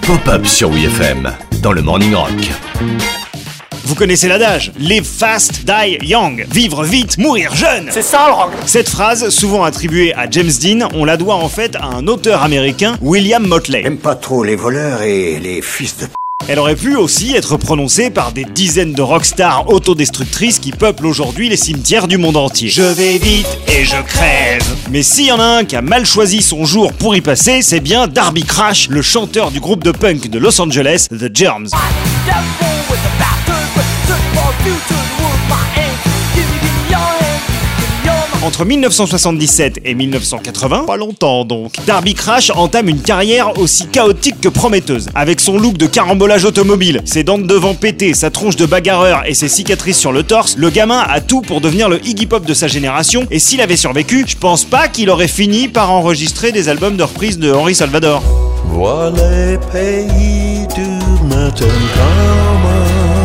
Pop-up sur WFM dans le Morning Rock. Vous connaissez l'adage Live fast, die young. Vivre vite, mourir jeune. C'est ça le rock Cette phrase, souvent attribuée à James Dean, on la doit en fait à un auteur américain, William Motley. J'aime pas trop les voleurs et les fils de p... Elle aurait pu aussi être prononcée par des dizaines de rockstars autodestructrices qui peuplent aujourd'hui les cimetières du monde entier. Je vais vite et je crève. Mais s'il y en a un qui a mal choisi son jour pour y passer, c'est bien Darby Crash, le chanteur du groupe de punk de Los Angeles, The Germs. Entre 1977 et 1980, pas longtemps donc, Darby Crash entame une carrière aussi chaotique que prometteuse. Avec son look de carambolage automobile, ses dents de devant pétées, sa tronche de bagarreur et ses cicatrices sur le torse, le gamin a tout pour devenir le Iggy Pop de sa génération et s'il avait survécu, je pense pas qu'il aurait fini par enregistrer des albums de reprise de Henri Salvador. Voilà les pays du matin commun.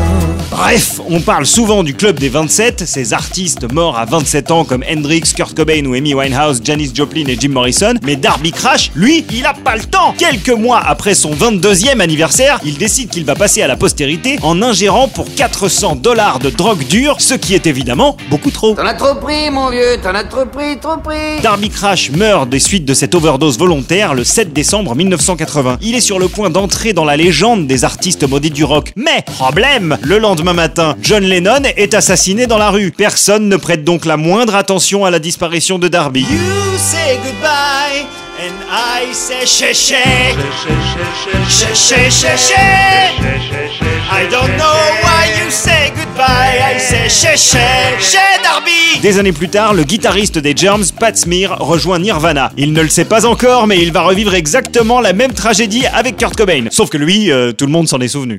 Bref, on parle souvent du club des 27, ces artistes morts à 27 ans comme Hendrix, Kurt Cobain ou Amy Winehouse, Janis Joplin et Jim Morrison, mais Darby Crash, lui, il a pas le temps Quelques mois après son 22e anniversaire, il décide qu'il va passer à la postérité en ingérant pour 400 dollars de drogue dure, ce qui est évidemment beaucoup trop. T'en as trop pris mon vieux, t'en as trop pris, trop pris Darby Crash meurt des suites de cette overdose volontaire le 7 décembre 1980. Il est sur le point d'entrer dans la légende des artistes maudits du rock. Mais, problème, le lendemain matin, John Lennon est assassiné dans la rue. Personne ne prête donc la moindre attention à la disparition de Darby. You say goodbye and I say she. I don't know why you say goodbye. I say she she. She. Des années plus tard, le guitariste des Germs, Pat Smear, rejoint Nirvana. Il ne le sait pas encore, mais il va revivre exactement la même tragédie avec Kurt Cobain. Sauf que lui, euh, tout le monde s'en est souvenu.